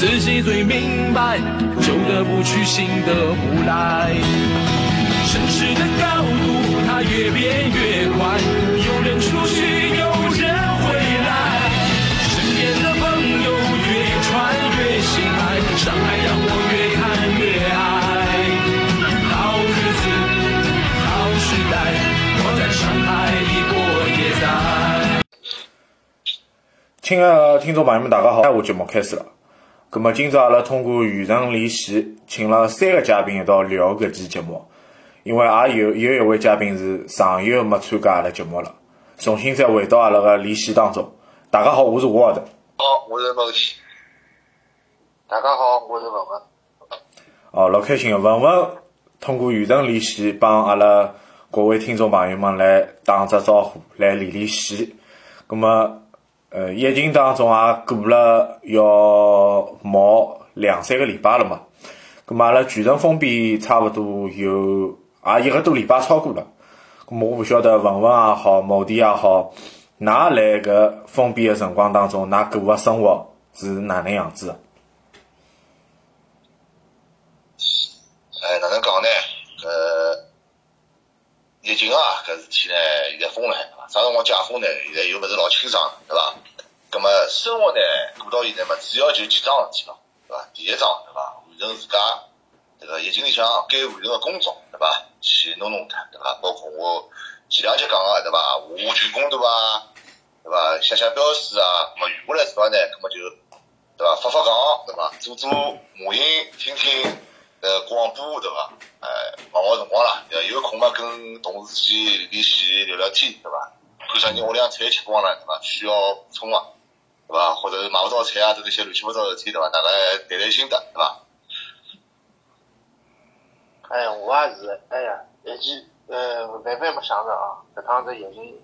自己最明白，旧的不去，新的不来。城市的高度，它越变越快，有人出去，有人回来。身边的朋友越穿越心爱，上海让我越看越爱。好日子，好时代，我在上海一过也在。亲爱的听众朋友们，大家好！下午节目开始了。咁么，今朝阿拉通过远程连线，请了三个嘉宾一道聊搿期节目。因为也有有一位嘉宾是上月没参加阿拉节目了，重新再回到阿拉个连线当中。大家好，我是吴浩德。好，我是文琪。大家好，我是文文。哦，老开心个文文通过远程连线帮阿拉各位听众朋友们来打只招呼，来连连线。咁么，呃，疫情当中也过了要毛两三个礼拜了嘛。咁么阿拉全城封闭差勿多有。也一个多礼拜超过了，咁我勿晓得文文也好，某弟也好，㑚辣搿封闭个辰光当中，㑚过个生活是哪能样子？哎，哪能讲呢？呃，疫情啊，搿事体呢，现在封了海，啥辰光解封呢？现在又勿是老清爽，对伐？咁么生活呢，过到现在嘛，主要就几桩事体咯，对伐？第一桩，对伐？完成自家这个疫情里向该完成个工作，对伐？去弄弄它，对伐？包括我前两节讲个，对伐？画军工图啊，对伐？写写标识啊，么余下来之后呢，葛么就对伐？发发讲，对伐？做做模型，听听呃广播，对伐？哎，忙活辰光啦，有空嘛跟同事去联系聊聊天，对伐？看啥人屋里向菜吃光了，对伐？需要补充啊，对伐？或者是买勿到菜啊，这些乱七八糟事体，对伐？大家谈谈心得，对伐？哎，我也是，哎呀，疫情，呃，万万没想着啊，搿趟子疫情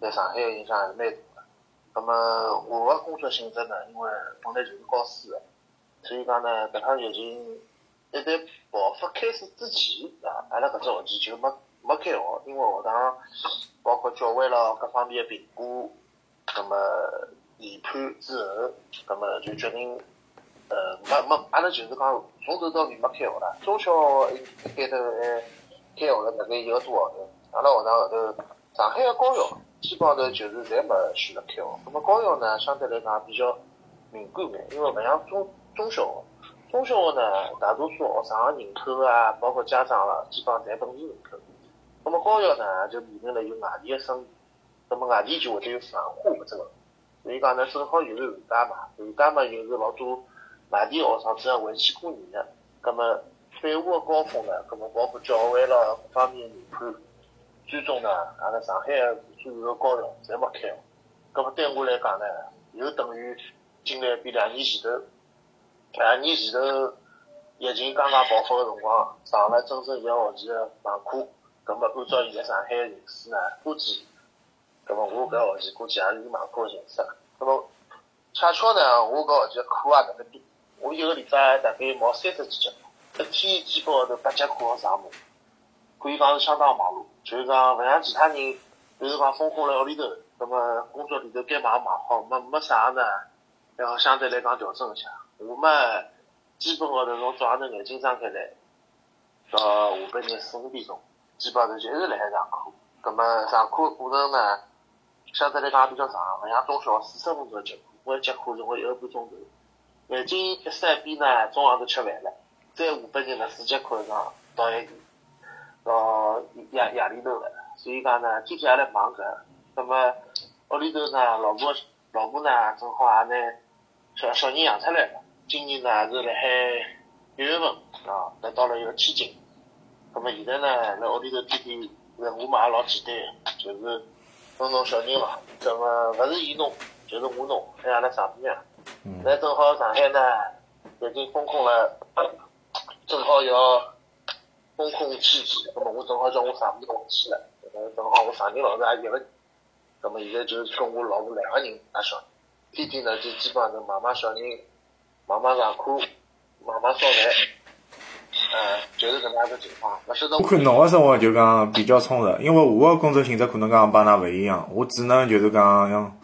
在上海个影响还是蛮大个。那么我个工作性质呢，因为本来就是教书个，所以讲呢，搿趟疫情一旦爆发开始之前啊，阿拉搿只学期就没没开学，因为学堂包括教会了各方面的评估，那么研判之后，那么就决定。呃，没没，阿拉就是讲从头到尾没开学了。中小学一开头还开学了大概一个多号头。阿拉学堂后头，上海个高校基本上头就是侪没选择开学。那么高校呢，相对来讲比较敏感眼，因为勿像中中小学。中小学呢，大多数学生个人口啊，包括家长啦，基本上侪本地人口。那么高校呢，就面临了有外地个生，那么外地就会得有繁华搿只个。所以讲呢，正好又是寒假嘛，寒假嘛又是老多。外地学生主要回去过年的，葛么返华个高峰呢？葛么包括教会了各方面研判，最终呢，阿拉上海所有个高校侪没开学。葛么对我来讲呢，又等于经历比两年前头，两年前头疫情刚刚爆发个辰光，上了整整一个学期个网课。葛么按照现在上海形势呢，估计，葛么我搿学期估计也是以网课个形式。葛么恰巧呢，我搿学期课也特别多。我一个礼拜大概毛三十几节课，一天基本号头八节课要上满，可以讲是相当忙碌。就是讲勿像其他人，就是讲封控辣屋里头，那么工作里头该忙忙好，没没啥呢，然后相对来讲调整一下。我嘛，基本号头从早上头眼睛张开来，到下半日四五点钟，基本上就一直辣海上课。那么上课个过程呢，相对来讲也比较长，勿像中小学四十分钟一节课，我一节课是我一个半钟头。眼睛一三边呢，中浪头吃饭了，再下半日呢，四节课上到一到夜夜里头了，所以讲呢，天天也来忙搿。那么屋里头呢，老婆老婆呢，正好也拿小小人养出来了。今年呢是辣海一月份啊，来到了。一个天津。那么现在呢，辣屋里头天天那我嘛也老简单，就是弄弄小人嘛。那么勿是伊弄，就是我弄，还阿拉丈母娘。那正好上海呢，已经封控了 正好要封控期间，那么我正好叫我丈母娘去了，呃，正好我丈人老是也一个人，那么现在就是跟我老婆两个人带小人，天天呢就基本上是妈妈小人，妈妈上课，妈妈烧饭，呃，就是搿能样个情况。勿晓得我看侬个生活就讲比较充实，因为我个工作性质可能讲帮㑚勿一样，我只能就是讲像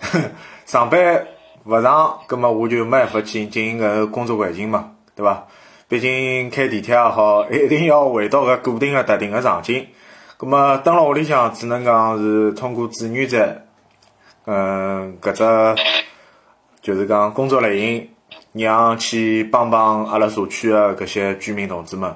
上班勿上，葛末我就没办法去进行搿个工作环境嘛，对伐？毕竟开地铁也好，一定要回到搿固定个特定个场景。葛末蹲辣屋里向，只能讲是通过志愿者，嗯，搿只就是讲工作类型，让去帮帮阿拉社区个搿些居民同志们。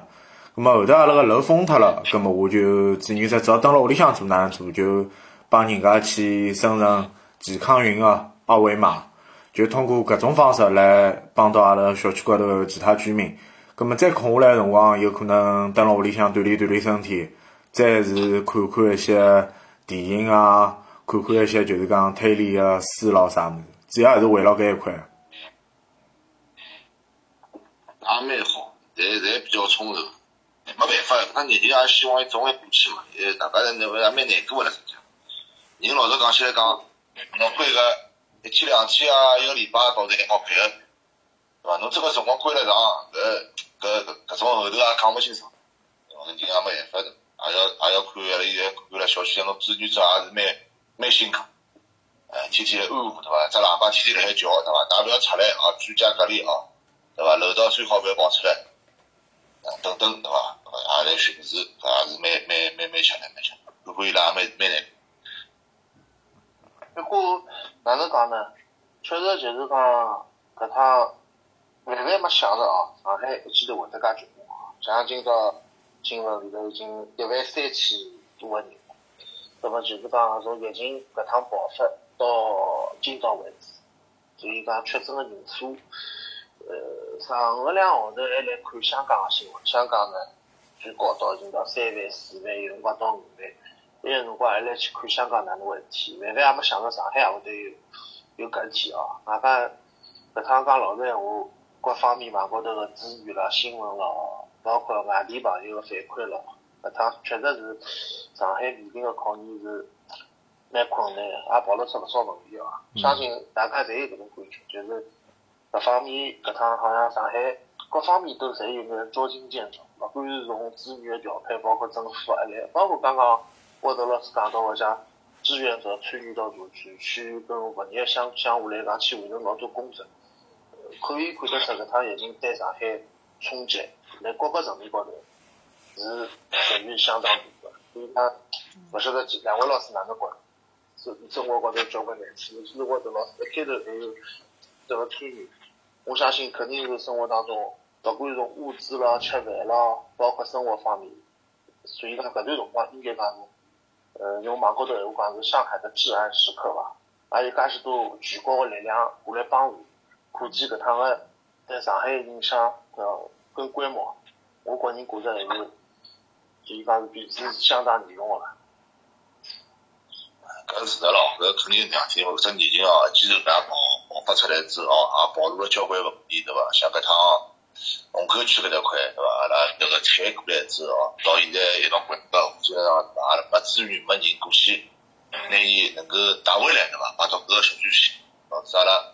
葛末后头阿拉个楼封脱了，葛末我就志愿者只要蹲辣屋里向做哪能做，就帮人家去生成健康云个二维码，就通过搿种方式来帮到阿拉小区高头其他居民。葛末再空下来个辰光，有可能蹲辣屋里向锻炼锻炼身体，再是看看一些电影啊，看看一些就是讲推理个书咯啥物事，主要还是围绕搿一块。也蛮好，但侪比较充实。没办法，他年纪也希望伊早眼过去嘛，呃，大家人也蛮难过的实际。人老实讲起来讲，侬关个一天两天啊，一个礼拜倒是还好配合，对伐？侬这个辰光关了长，搿搿搿种后头也讲勿清爽，人也没办法的，也要也要看阿拉现在看了小区里侬志愿者也是蛮蛮辛苦，呃，天天安抚，对伐？只喇叭天天辣海叫，对伐？㑚勿要出来啊，居家隔离啊，对伐？楼道最好勿要跑出来，啊，等等，对伐？也来巡视，搿也是蛮蛮蛮蛮吃力，蛮吃力，看看伊拉蛮蛮难。不过哪能讲呢？确实就是讲搿趟万万没想着哦，上海一记头会得介结棍哦。像今朝新闻里头已经一万三千多个人，那么就是讲从疫情搿趟爆发到今朝为止，所以讲确诊个人数，呃，上个两个号头还来看香港个新闻，香港呢最高到已经到三万、四万，有辰光到五万。那个辰光还来去看香港哪能回事体，万万也没想到上海也会得有有搿事体哦。外加搿趟讲老实闲话，各方面网高头个资源啦、新闻咯，包括外地朋友个反馈咯，搿趟确实是上海面临个考验是蛮困难个，也暴露出勿少问题哦。相信大家侪有搿种感觉，就是各方面搿趟好像上海各方面都侪有眼捉襟见肘，勿管是从资源个调配，包括政府个压力，包括刚刚。沃德老师讲到个像志愿者参与到社区，去跟物业相相互来讲去完成老多工作，可以看得出搿趟疫情对上海冲击，在各个层面高头是属于相当大个。所以他，勿晓得两位老师哪能管？生生活高头交关难处，其实沃德老师一开头还有这个参与，我相信肯定是生活当中，勿管是从物质啦、吃饭啦，包括生活方面，所以讲搿段辰光应该讲是。呃，用网高头闲话讲是上海的治安时刻伐，还有介许多全国个力量过来帮助，可见搿趟个对上海影响呃跟规模，我个人觉着还是，可以讲是比是相当严重个啦。搿是的咯，搿肯定是两天，搿疫情哦，既然搿样爆爆发出来之后，也暴露了交关问题，对伐？像搿趟。虹口区搿搭块，对伐？阿拉迭个拆过来之后，到现在一道关到，基本上阿拉没资源、没人过去，拿伊能够带回来，对伐？摆到搿个小区去，导致阿拉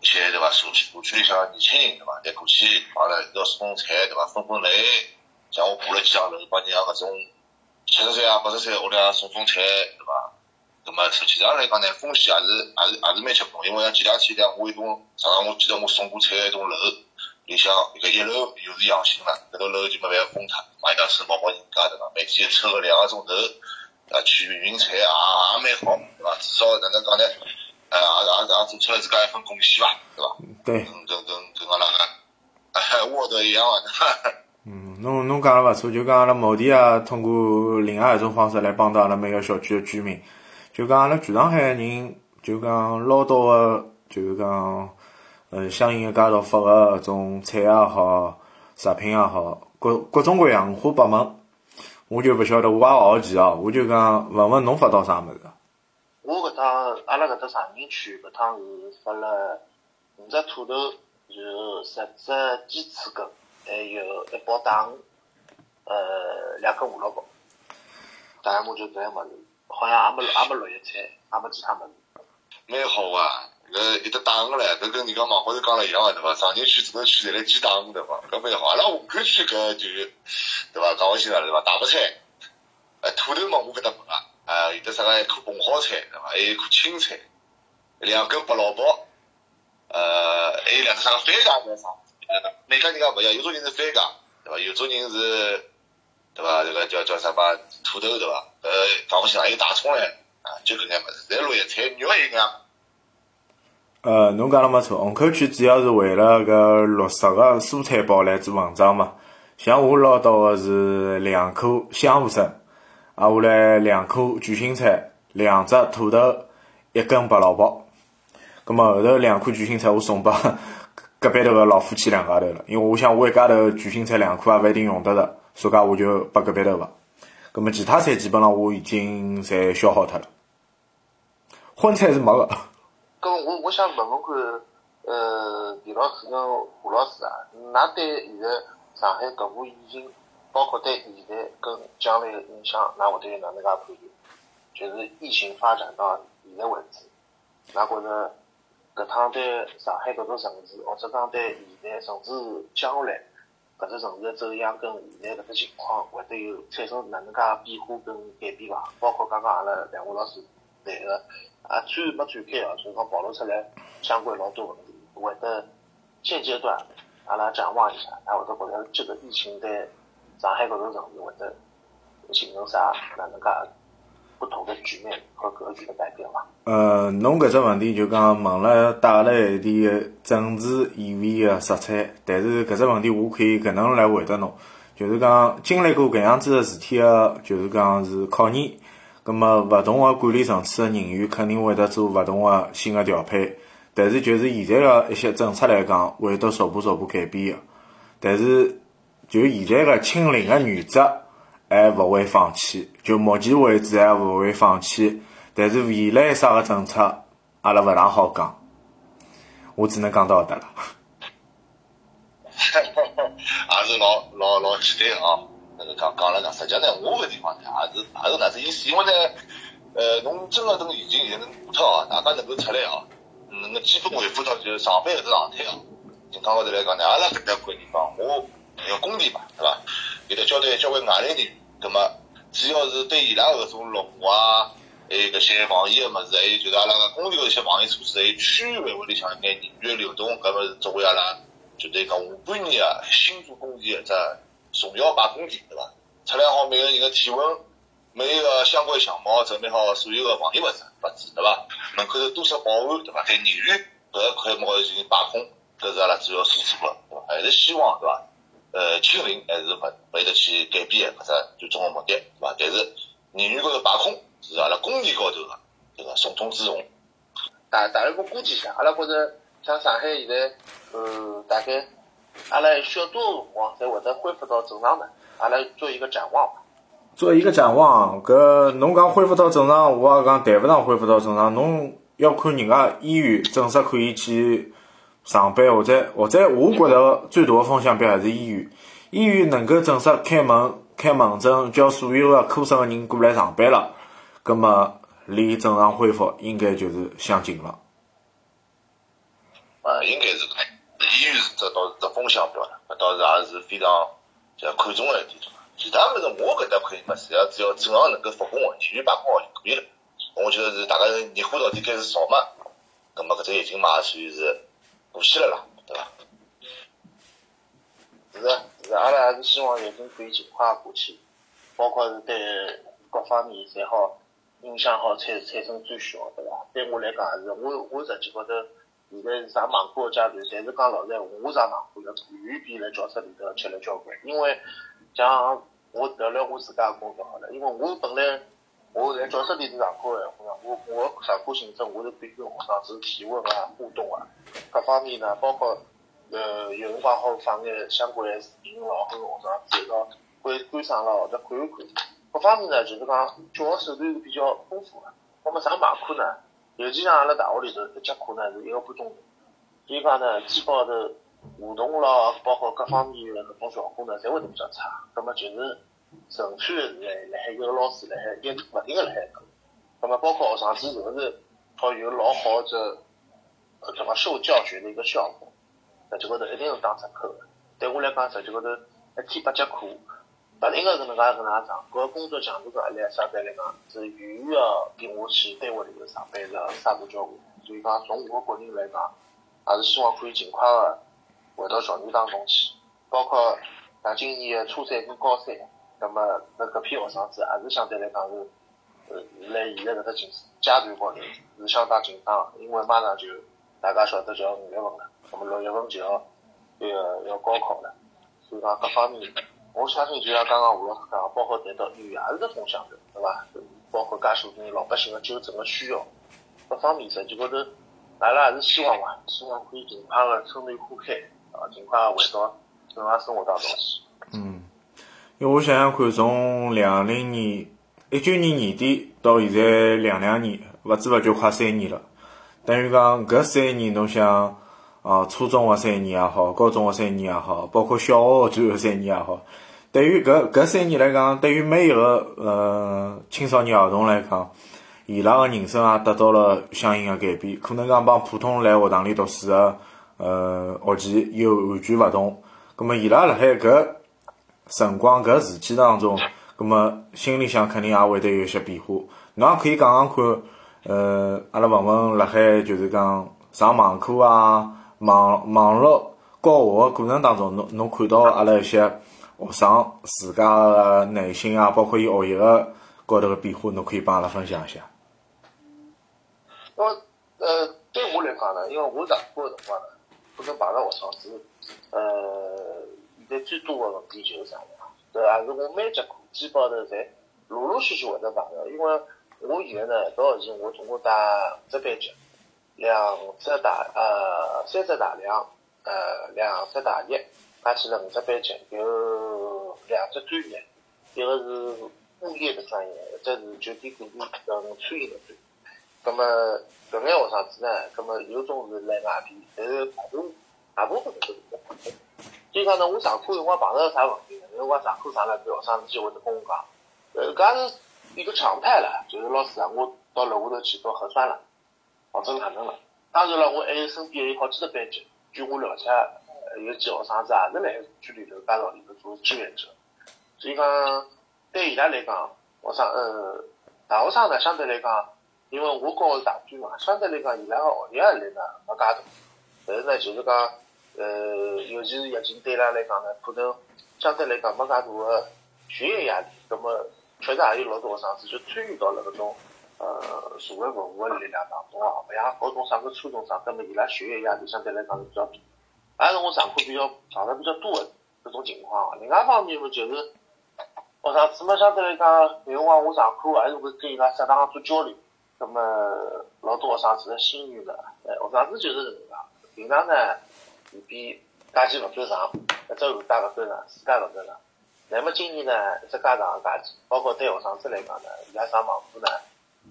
一些对伐？社区社区里向年轻人对伐？再过去帮阿拉一道送菜，对伐？分分类，像我爬了几层楼，帮人家搿种七十岁啊、八十岁屋里向送送菜，对伐？那么实际上来讲呢，风险也是也是也是蛮结棍，因为像前两天两我一栋，上趟我记得我送过菜一栋楼。里向搿一楼又是阳性了，搿栋楼就没办法封脱，嘛一当是帮帮人家对伐？每天抽个两个钟头，啊去运运菜也也蛮好，对伐？至少哪能讲呢？呃，也也也做出了自家一份贡献伐？对伐？对。跟跟跟跟阿拉个沃德一样 伐？嗯，侬侬讲了勿错，就讲阿拉某地啊，通过另外一种方式来帮到阿拉每个小区的居民，就讲阿拉全上海人，就讲捞到个，就是讲。呃，相应个街道发个搿种菜也好，食品也好，各各种各样五花八门，我就勿晓得，我也好奇哦，我就讲问问侬发到啥物事？我搿趟阿拉搿搭长宁区搿趟是发了五只土豆，然后十只鸡翅根，还有一包糖，呃，两根胡萝卜，大概我就搿样物事，好像也没也没绿叶菜，也没其他物事。蛮好啊，搿有得打个唻，搿跟人家网高头讲了一样个对伐？长宁区、石头区侪来鸡打对伐？搿蛮好。阿拉虹口区搿就对伐？讲勿清了对伐？大白菜，呃，土豆嘛我搿搭没个，啊，有得啥个一颗茼蒿菜对伐？还有一颗青菜，两根白萝卜，呃，还有两只啥个番茄在上。呃每家人家勿一样，有种人是番茄对伐？有种人是对伐？这个叫叫啥嘛土豆对伐？呃，讲勿清了，还有大葱唻，啊，就搿眼物事，侪绿叶菜，肉一样。呃，侬讲了没错，虹口区主要是为了搿绿色个蔬菜包来做文章嘛。像我捞到个是两颗香芋笋，啊，下来两颗卷心菜，两只土豆，一根白萝卜。葛末后头两颗卷心菜我送拨隔壁头个老夫妻两家头了，因为我想我一家头卷心菜两颗也勿一定用得着，所以讲我就拨隔壁头伐。葛末其他菜基本上我已经侪消耗脱了，荤菜是没个。搿我我想问问看，呃，田老师跟胡老师啊，㑚对现在上海搿部疫情，包括对现在跟将来的影响，㑚会得有哪能介判断？就是疫情发展到现在为止，㑚觉着搿趟对上海搿座城市，或者讲对现在甚至将来搿只城市的走向跟现在搿只情况，会得有产生哪能介变化跟改变伐？包括刚刚阿拉两位老师谈个。啊，虽然没展开哦，就是讲暴露出来相关老多问题，会得现阶段阿拉展望一下，啊，会得觉着这个疫情对上海搿座城市会得形成啥哪能介不同的局面和格局的改变吧？呃，侬搿只问题就讲问了带了一点政治意味个色彩，但是搿只问题我可以搿能来回答侬，就是讲经历过搿样子个事体个，就是讲是考验。葛末勿同个管理层次个人员肯定会得做勿同个新个调配，但是就是现在个一些政策来讲，会得逐步逐步改变个。但是就现在个清零个原则还勿会放弃，就目前为止还勿会放弃。但是未来啥个政策，阿拉勿大好讲，我只能讲到搿搭了。也是老老老期待啊！那个讲讲了讲，实际呢，我搿地方呢，也是也是哪只意思？因为呢，呃，侬真个等疫情现在能过脱哦，大家能够出来哦，能够基本恢复到就是上班搿只状态哦。情况高头来讲呢，阿拉搿搭块地方，我要工地嘛，要？交代交关外来人员，葛么主要是对伊拉搿种绿化啊，还有搿些防疫个物事，还有就是阿拉个工地搿些防疫措施，还有区域范围里向一眼人员流动，搿么是作为阿拉就对讲下半年啊新做工地一只。重要把控点，对伐？测量好每个人的体温，每一个相关项目，准备好所有的防疫物资，物资，对伐？门口头多少保安，对伐？对人员搿一块么进行把控，搿是阿拉主要输出个，对伐？还是希望，对伐？呃，清零还是勿勿会得去改变或者最终个目的，对伐？但是人员高头把控是阿拉工地高头个这个重中之重。大大概我估计一下，阿拉觉着像上海现在，呃，大概。阿拉需要多少辰光才会得恢复到正常呢？阿拉做一个展望吧。做一个展望，搿侬讲恢复到正常，我也讲谈勿上恢复到正常。侬要看人家医院正式可以去上班，或者或者，我觉着最大的风向标还是医院。医院能够正式开门、开门诊，叫所有的科室的人过来上班了，葛么离正常恢复应该就是相近了。啊，应该是。医院是这倒是只风向标了，搿倒是也是非常就看重个一点。其他物事我搿搭可以嘛，只要只要正常能够复工，人员把控好就可以了。我觉得是大家热火到底开始少嘛，葛末搿只疫情嘛，属于是过去了啦，对伐？是是，阿拉还是希望疫情可以尽快过去，包括是对各方面侪好影响好产产生最小，对伐？对我来讲也是，我我实际高头。现在是上网课个阶段，但是讲老实闲话，我上网课要远比辣教室里头吃力交关。因为像我聊聊我自家个工作好了，因为我本来我在教室里头上课个闲话，我我上课性质我是可以跟学生子提问啊、互动啊，各方面呢，包括呃有辰光好放眼相关的视频咯，跟学生子一道观观赏咯，或者看一看。各方面呢，就是讲教学手段是比较丰富的。那么上网课呢？尤其像阿拉大学里头一节课呢是一个半钟头，所以讲呢，基本上头互动咯，包括各方面的那种效果呢，侪会比较差。那么就是纯粹是。来辣海一个老师辣海一勿停个辣海教，葛么包括学生子是勿是好有老好的呃怎么受教学的一个效果，实际高头一定是打折扣的。对我来讲，实际高头一天八节课，勿停个搿能介搿能介上，搿工作强度搿压力相对来讲是远远要比我去单位里头上班是要大得交关。所以讲，从我个人来讲，还是希望可以尽快个回到校园当中去。包括像今年的初三跟高三，那么那搿批学生子还是相对来讲是，呃，辣现在搿只阶阶段高头是相当紧张，因为马上就大家晓得就要五月份了，那么六月份就要这个要高考了，所以讲各方面，我相信就像刚刚吴老师讲，包括谈到医院也是只风向的，对伐？包括介许多老百姓的纠正的需要。各方面实际高头，阿拉还是希望伐，希望可以尽快个春暖花开，啊，尽快回到正常生活当中去。嗯，因为我想想看，从两零年、一九年年底到现在两两年，勿知勿觉快三年了。等于讲搿三年，侬想啊，初中个三年也好，高中个三年也好，包括小学个最后三年也好，对于搿搿三年来讲，对于每一个呃青少年儿童来讲，伊拉个人生也得到了相应个改变，可能讲帮普通来学堂里读书个呃学期又完全勿同。葛末伊拉辣海搿辰光搿时期当中，葛末心里向肯定也会得有一些变化。侬也可以讲讲看，呃，阿拉问问辣海就是讲上网课啊、网网络教学个过程当中，侬侬看到阿拉一些学生自家个内心啊，包括伊学习个高头个变化，侬可以帮阿拉分享一下。因为呃，对我来讲呢，因为我上课个辰光呢，可能碰着学生子，呃，最多的问题就是啥呢？搿也是我每节课基本头侪陆陆续续会得碰着，因为我现在呢，搿学期我总共带五只班级，两只大呃三只大两，呃两只大一，加起来五只班级，有两只专业，一个是物业的专业，一只是酒店管理跟餐饮的专业。咁么搿眼学生子呢，咁么有种是来外地，但是大部大部分都是在国内。所以讲呢，我上课辰光碰到啥问题呢？有辰光上课上了，搿学生子就会得跟我讲，呃，搿是一个常态了，就是老师啊，我到楼下头去做核酸了，或者哪能了。当然了，我还有身边有好几个班级，据我了解，有几学生子也是来区里头、街道里头做志愿者。所以讲，对伊拉来讲，学生呃，大学生呢，相对来讲。因为我教的是大专嘛，相对来讲，伊拉个学习压力呢没介大，但是呢，就是讲，呃，尤其是疫情对伊拉来讲呢，可能相对来讲没介大个学业压力。那么，确实也有老多学生子就参与到了搿种呃社会服务个力量当中啊，勿像高中生跟初中生，那么伊拉学业压力相对来讲是比较大。还是我上课比较上的比较多的搿种情况。另外一方面嘛，就是学生子嘛，相对来讲，有辰光我上课还是会跟伊拉适当做交流。那么老多学生子的心愿呢，哎，学生子就是搿能介。平常呢，比假期勿够上，一只寒假勿够上，暑假勿够上。那么今年呢，一只介长个假期，包括对学生子来讲呢，伊拉上网课呢，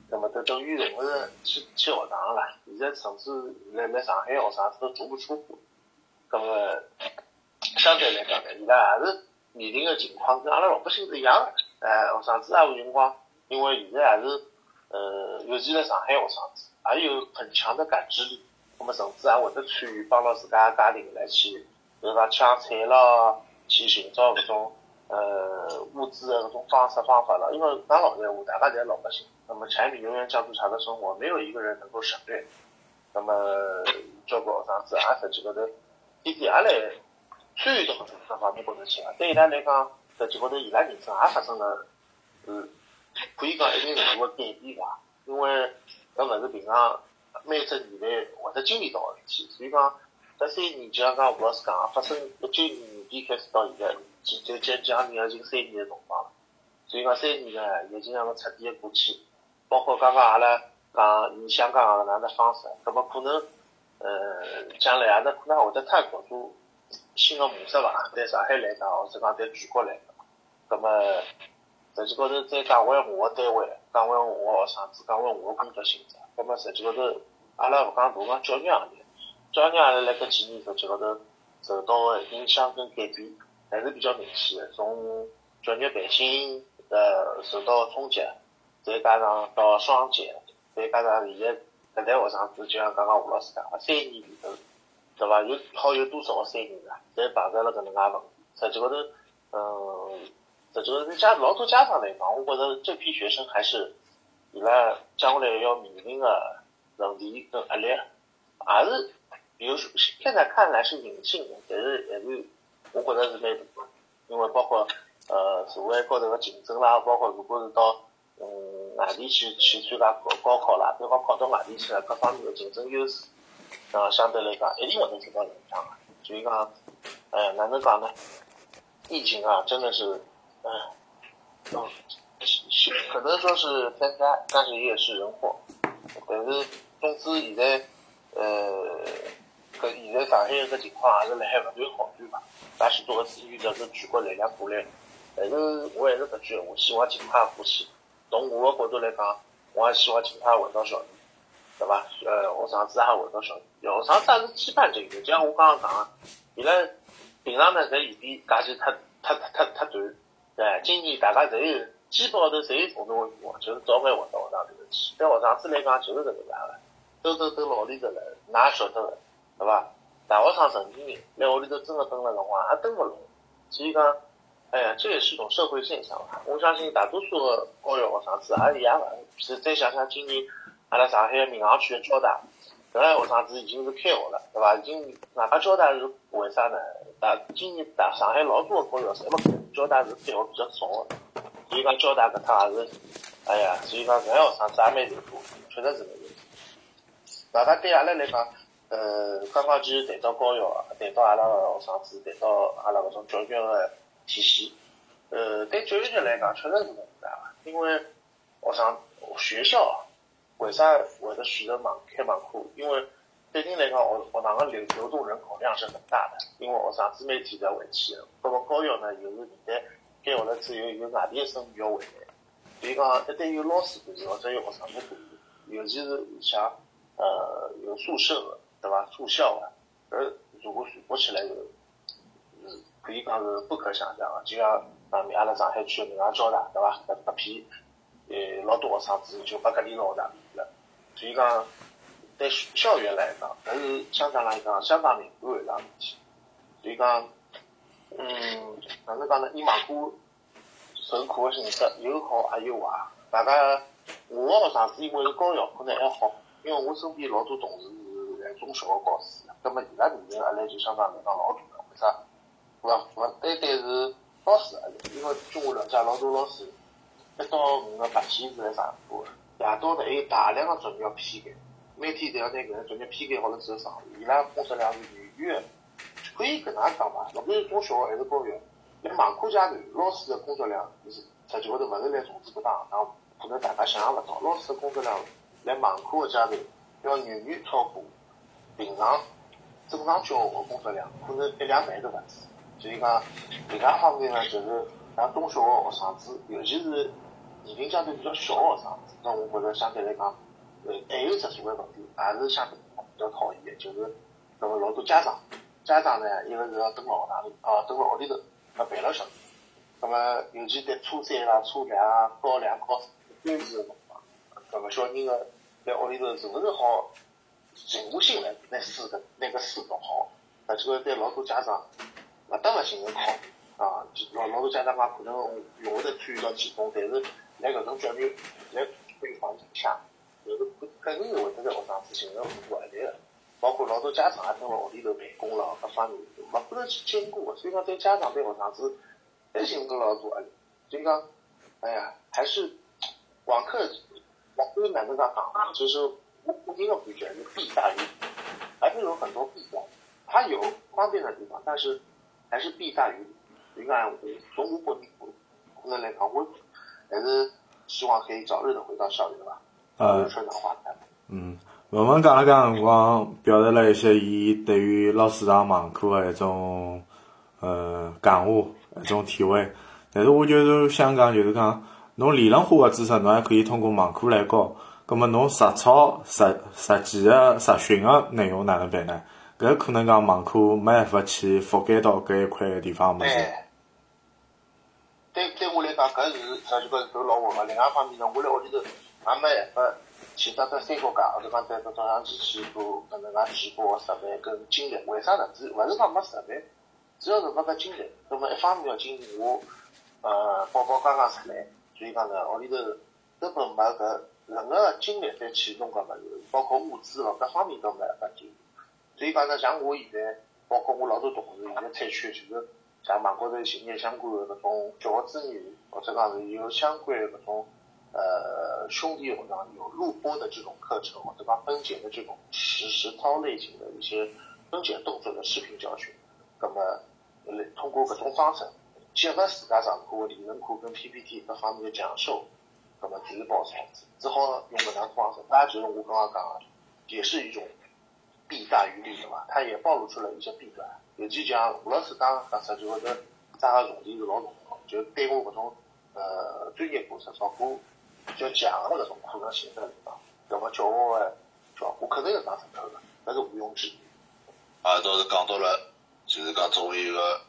那么都等于是勿是去去学堂了。现在甚至来来上海学生子都足不出户。那么相对来讲呢，伊拉还是面临个情况跟阿拉老百姓是一样的。哎，学生子也有辰光，因为现在还是。呃，尤其在上海学生子，还有很强的感知力，那么甚至还会得参与帮牢自家家庭来去，比如讲抢菜咯，去寻找搿种呃物资的搿种方式方法了。因为讲老实话，大家侪是老百姓，那么柴米油盐酱醋茶的生活，没有一个人能够省略。那么交关学生子也实际高头天天也来参与到搿种方面高头去啊。对伊拉来讲，实际高头伊拉人生也发生了，嗯。可以讲一定程度个改变伐，因为搿勿是平常每只年代会得经历到个事体，所以讲搿三年就像讲吴老师讲，发生一九年底开始到现在，就就将将近要近三年个辰光了。所以讲三年呢，已经让个彻底个过去。包括刚刚阿拉讲以香港个哪能方式，葛末可能呃将来阿拉可能会得探索出新个模式伐？在上海来讲，或者讲在全国来讲，葛末。实际高头再讲回我个单位，讲回我个学生子，讲回我工作性质。那么实际高头，阿拉勿讲大讲教育行业，教育行业辣搿几年实际高头受到的影响跟改变还是比较明显的。从教育培训呃受到冲击，再加上到双减，再加上现在搿代学生子，就像刚刚吴老师讲个，三年里头，对伐？有好有多少个三年啊？侪碰着了搿能介问题。实际高头，嗯，实际高头家老多家长来讲，我觉着这批学生还是伊拉将来要面临的问题跟压力，也是，比如说现在看来是隐性，但是还是我觉着是蛮大的，因为包括呃社会高头个竞争啦，包括如果是到嗯外地去去参加高高考啦，比方考到外地去了，各方面的竞争优势，啊相对来讲一定会得受到影响的。所以讲，哎，哪能讲呢？疫情啊，真的是，嗯，嗯，是可能说是天灾，但是也是人祸。但是总之现在，呃，搿现在上海搿情况也是辣海勿断好转嘛，介许多个资源搿个全国力量过来，但是我还是搿句闲话，希望尽快过去。从我个角度来讲，我也希望尽快回到校园，对伐？呃，学生子也回到校园，学生子也是期盼这个，就像我刚刚讲个，伊拉平常呢在异地假期太太太太短，对，今年大家侪有基本高头侪有共同个愿望，就是早眼回到学堂里头去。对学生子来讲就是搿能介个，兜兜兜老里头了，哪晓得个，对伐？大学生成年人来屋里头真个蹲了辰光也蹲勿牢，所以讲，哎呀，这也是一种社会现象吧。我相信大多数个高校学生子也是一样个。是再想想今年阿拉上海闵行区个交大，搿个学生子已经是开学了，对伐？已经外加交大是为啥呢？大今年大上海老多个高校侪没开，交大是开学比较早个，所以讲交大搿趟也是，哎呀，所以讲搿个学生子也蛮辛苦，确实是蛮辛苦。外加对阿拉来讲，呃，刚刚其实谈到高校，谈到阿拉个学生子，谈到阿拉搿种教育个体系，呃，对教育局来讲确实是蛮大个，因为学生学校为啥会得选择网开网课？因为对人来讲，学学堂个流流动人口量是很大的，因为学生子每天都要回去个，包括高校呢，又是现在开学了之后，有外地个生源要回来，所以讲一旦有老师管理，或者有学生子管，尤其是像呃有宿舍个，对伐？住校个，搿如果传播起来就，是可以讲是不可想象个，就像上面阿拉上海区个闵行交大，对伐？搿搿批呃老多学生子就被隔离到学堂所以讲对校园来讲，搿是相当来讲相当敏感个一桩事体。所以讲，嗯，哪能讲呢？以网课授课个形式有好也有坏。大家我个学生子因为是高校，可能还好，因为我身边老多同事是在中小学教书的，葛末伊拉面临压力就相当来讲老大个。为啥？勿勿单单是老师压力，因为据我了解，老多老师一到五个白天是来上课个，夜到呢还有大量个作业要批改，每天侪要拿搿个作业批改好了之后上，伊拉工作量是远远个。可以搿能讲伐？勿管是中小学还是高校，辣网课阶段，老师个工作量是实际高头勿是来从事搿档学堂，可能大家想象勿到，老师个工作量辣网课个阶段要远远超过平常正常教学个工作量，可能一两倍都勿止。所以讲，另外方面呢，就是像中小学学生子，尤其是年龄相对比较小个学生，那我觉着相对来讲，呃，还有只所谓问题，也是相对比较讨厌个，就是那么老多家长。家长呢，一个是要蹲辣学堂里，哦，蹲辣屋里头，没陪牢小人。那么，尤其在初三啦、初两啊、高两、高三关键个辰光，搿么小人个在屋里头是勿是好静下心来拿书个拿个书读好？啊，这个对老多家长勿得勿进行考虑啊。老老多家长讲可能用勿得参与到其中，但是辣搿种教育辣规划底下，就是肯定是会得对学生子形成很多压力的。包括老多家长也蹲辣屋里头办公了，各方面勿可能去兼顾，所以讲对家长对学生子还形成老大压力。所以讲，哎呀，还是网课，网课哪能介讲？就是我个人的感觉是弊大于利，还是有很多弊端。它有方便的地方，但是还是弊大于利。所以讲，从我个人个人来讲，我还是希望可以早日的回到校园吧。呃说长话谈。嗯，文文讲了讲辰光，表达了一些伊对于老师上网课的一种呃感悟、一种体会。但是我就是想讲，就是讲侬理论化的知识，侬还可以通过网课来教。葛么侬实操、实实际的实训的内容哪能办呢？搿可能讲网课没办法去覆盖到搿一块地方物事。对，对我来讲，搿是实际搿是都老稳个。另外一方面呢，我辣屋里头也没办法去搭搭三脚架，或者讲在到早上去去做搿能介直播设备跟精力。为啥呢？是勿是讲没设备，主要是没搿精力。那么一方面要紧，我呃宝宝刚刚出来，所以讲呢，屋里头根本没搿任何精力再去弄搿物事，包括物资咯，各方面都没办法进。所以讲呢，像我现在，包括我老多同事，现在采取就是像网高头寻业相关的搿种教学资源，或者讲是有相关的搿种呃兄弟学堂有录播的这种课程，或者讲分解的这种实实操类型的一些分解动作的视频教学，那么通过搿种方式结合自家上课的理论课跟 PPT 各方面的讲授，那么只好只好用搿能方式，那就是我刚刚讲的，也是一种。弊大于利的嘛，它也暴露出了一些弊端。尤其像吴老师讲讲实际或者抓个重点是老重要，就对我搿种呃专业课程，包括比较强的搿种课程形式来讲，那么教学的效果肯定是打折扣的，那是毋庸置疑。啊，倒是讲到了，就是讲作为一个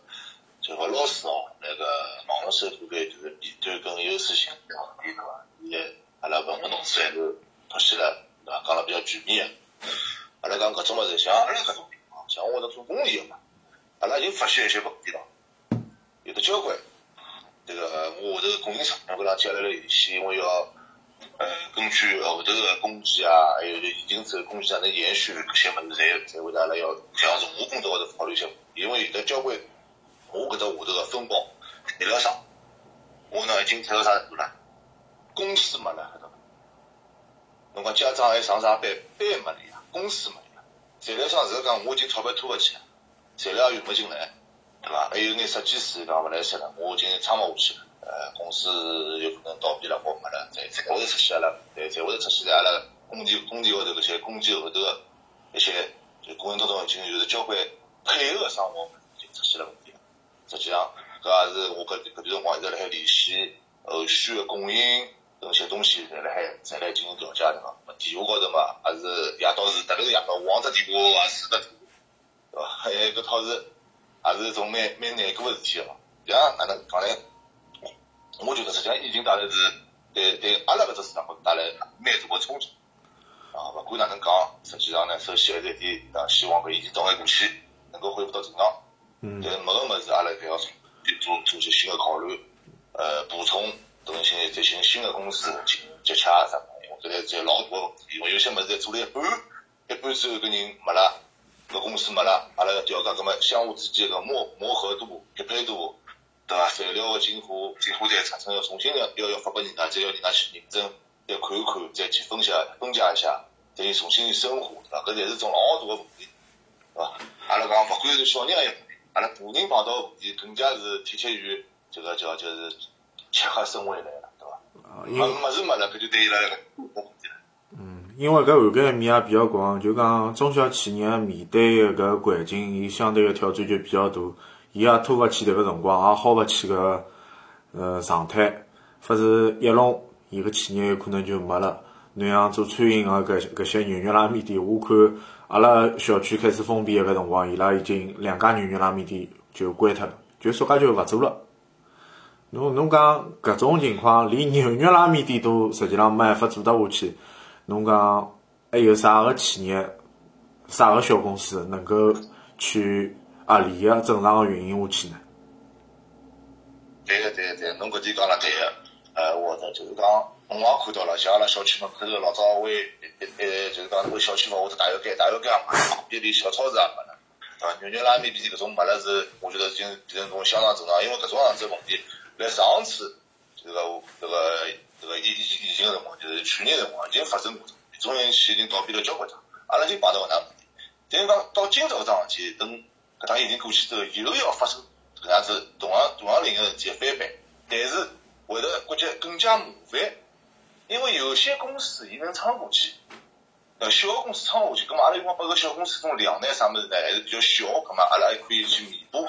就个老师哦，那个网络授课的就是面对跟优势性对伐？也阿拉文文同事还是脱线了，对伐？讲了比较全面。阿拉讲搿种物事，像阿拉搿种地方，像我这做工艺个嘛，阿拉就发现一些问题咯，有的交关。这个我下头供应商我跟伊拉建立了联系，因为要呃根据后头个工期啊，还有就已经走工期啊能延续搿些物事，侪侪会阿拉要像从我工作高头考虑一些，因为有的交关我搿搭下头个分包材料商，我呢已经做到啥程度了？公司没了，侬讲家长还上啥班？班没了呀。公司没有，材料商是讲我已经钞票拖勿起了，材料运勿进来，对伐？还有眼设计师讲勿来塞了，我已经撑勿下去了。呃，公司有可能倒闭了，我没了，再再会得出现阿拉，再再会得出现在阿拉工地工地后头搿些工地后头个一些就过程当中已经有的交关配合生活就出现了问题了。实际上，搿也是我搿搿段辰光一直辣海联系后续个供应。搿些东西在辣海在来进行调解对伐？电话高头嘛，还是夜到是特别是夜到往只电话也是得，对伐？还有搿套是也是种蛮蛮难过个事体哦。像哪能讲呢？我觉得实际上疫情带来是对对阿拉搿只市场带来蛮大个冲击啊。勿管哪能讲，实际上呢，首先还是一点啊，希望搿疫情早眼过去，能够恢复到正常。嗯。但是每个物事阿拉还要做做做些新个考虑，呃，补充。等新再寻新的公司接洽啥因为搿个在老大个问题，因为有些物事在做了一半，一半之后搿人没了，搿公司没了，阿拉要调价，搿么相互之间个磨磨合度、匹配度，对伐？材料个进货，进货再产生要重新要要要发拨人家，再要人家去认证，再看一看，再去分析分解一下，再重新深化，对伐？搿侪是种老大个问题，对伐？阿拉讲勿管是小人也有问题，阿拉大人碰到问题更加是贴切于这个叫就是。切合生活来了，对伐？没没事没了，搿就对伊拉来个问题了。嗯，因为搿涵盖面也比较广，就讲中小企业面对搿环境，伊相对个挑战就比较大，伊也拖勿起迭个辰光，也耗勿起搿呃状态，勿是一弄，伊个企业有可能就没了。侬像做餐饮个搿搿些牛肉拉面店，我看阿拉小区开始封闭个搿辰光，伊拉已经两家牛肉拉面店就关脱了，就说介就勿做了。侬侬讲搿种情况，连牛肉拉面店都实际上没办法做得下去。侬讲还有啥个企业、啥个小公司能够去合理个正常个运营下去呢？对个对个对个，侬搿点讲了对个。呃，我的就是讲，我也看到了，像阿拉小区门口头老早为呃，就是讲为小区门或者大油街、大油街嘛，别连小超市也没了，对伐？牛肉拉面店搿种没了是，我觉得已经变成种相当正常，因为搿种样子问题。来上次这个这个这个疫疫疫情个辰光，就是去年辰光已经发生过，中原企已经倒闭了交关趟，阿拉就碰到搿能问题。但是讲到今朝搿桩事体，等搿趟疫情过去之后，又要发生搿样子同样同样领域个事体翻版，但是会得国家更加麻烦，因为有些公司伊能撑过去，呃，小公司撑下去，葛末阿拉因为拨个小公司种量呢啥物事呢，还是比较小，葛末阿拉还可以去弥补，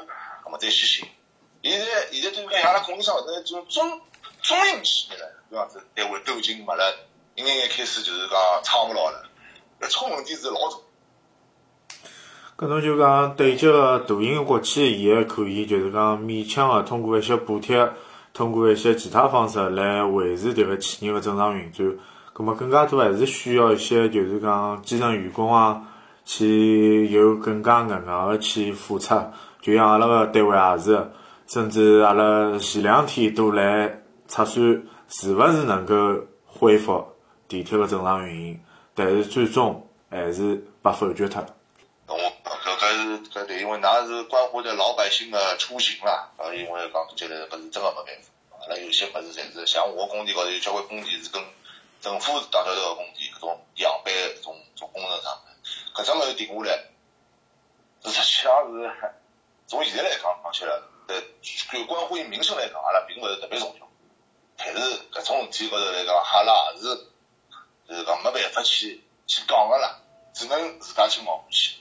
葛末再去寻。现在现在对于讲，阿拉供应商或者种中中型企业呢，搿样子单位都已经没了，一眼眼开始就是讲撑勿牢了，搿出问题是老重。搿侬就讲对接个大型国企，伊还可以就是讲勉强个通过一些补贴，通过一些其他方式来维持迭个企业个正常运转。葛末更加多还是需要一些就是讲基层员工啊，去有更加硬硬个去付出。就像阿拉个单位也是，甚至阿拉前两天都来测算是勿是能够恢复地铁个正常运营，但是最终还是被否决脱了。我搿搿是搿对，因为㑚是关乎着老百姓个出行啦，呃，因为讲起来搿是真个没办法。阿拉有些物事侪是，像我工地高头有交关工地是跟政府打交道个工地，搿种样板搿种种工程厂，搿只物事定下来，实际上是从现在来讲讲起来，呃，就关乎于民生来讲，阿拉并勿是特别重要。但是搿种事体高头来讲，阿拉也是就是讲没办法去去讲个啦，只能自家去熬过去。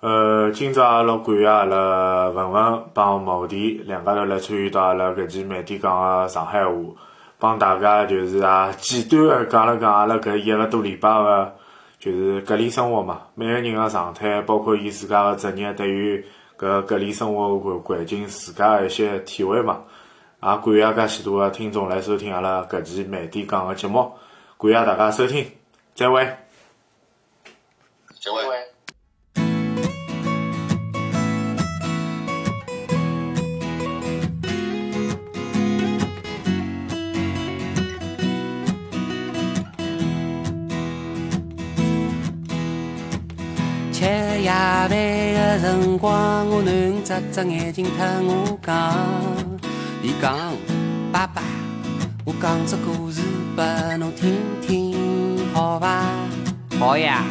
呃，今朝也老感谢阿拉文文帮毛弟两家头来参与到阿拉搿期慢点讲个上海话，帮大家就是也简短个讲了讲阿拉搿一个多礼拜个就是隔离生活嘛，每个人个状态，包括伊自家个职业对于搿隔离生活环环境自家个一些体会嘛。也感谢介许多个听众来收听阿拉搿期慢点讲个节目，感谢大家收听，再会。这位因。为吃夜饭的辰光，我囡眨眨眼睛特我讲，伊讲爸爸，我讲只故事拨侬听听，好伐？好呀。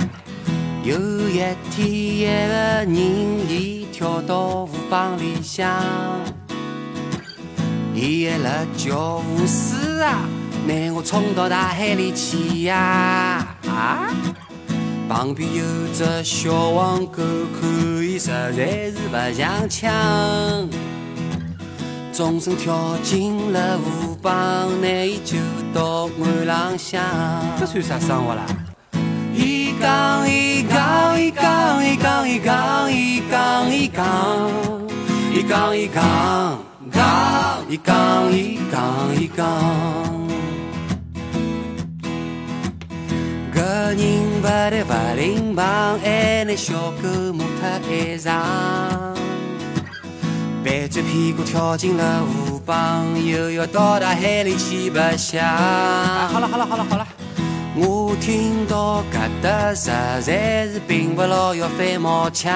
有一天，一个人伊跳到河浜里向，伊还辣叫吴师啊，拿我冲到大海里去呀！啊！旁边有只小黄狗，看伊实在是不像腔，纵身跳进了河浜，拿伊救到岸浪向。这算啥生活啦？伊讲伊讲伊讲伊讲伊讲伊讲伊讲伊讲伊讲讲伊讲伊讲伊讲。搿人勿但勿灵忙，还拿小狗摸脱衣裳，背着屁股跳进了河浜，又要到大海里去白相。好了好了好了好了。我听到搿搭实在是并不牢要翻毛腔，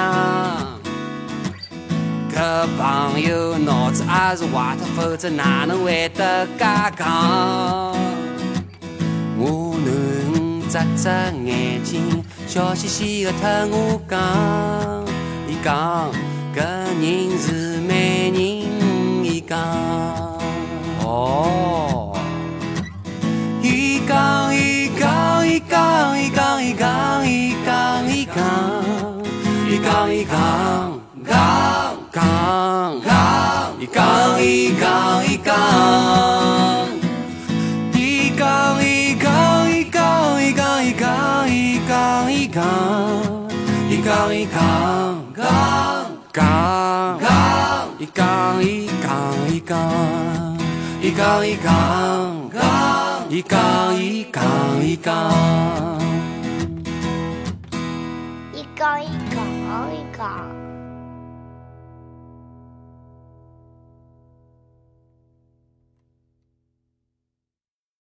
搿朋友脑子也是坏脱，否则哪能会得介讲？眨眨眼睛，笑嘻嘻的和我讲，伊讲搿人是美人，伊讲，哦，伊讲伊讲伊讲伊讲伊讲伊讲伊讲，伊讲伊讲讲讲讲，伊讲伊讲伊讲。杠一杠，杠杠杠，一杠一杠一杠，一杠一杠杠，一杠一杠一杠，一杠一。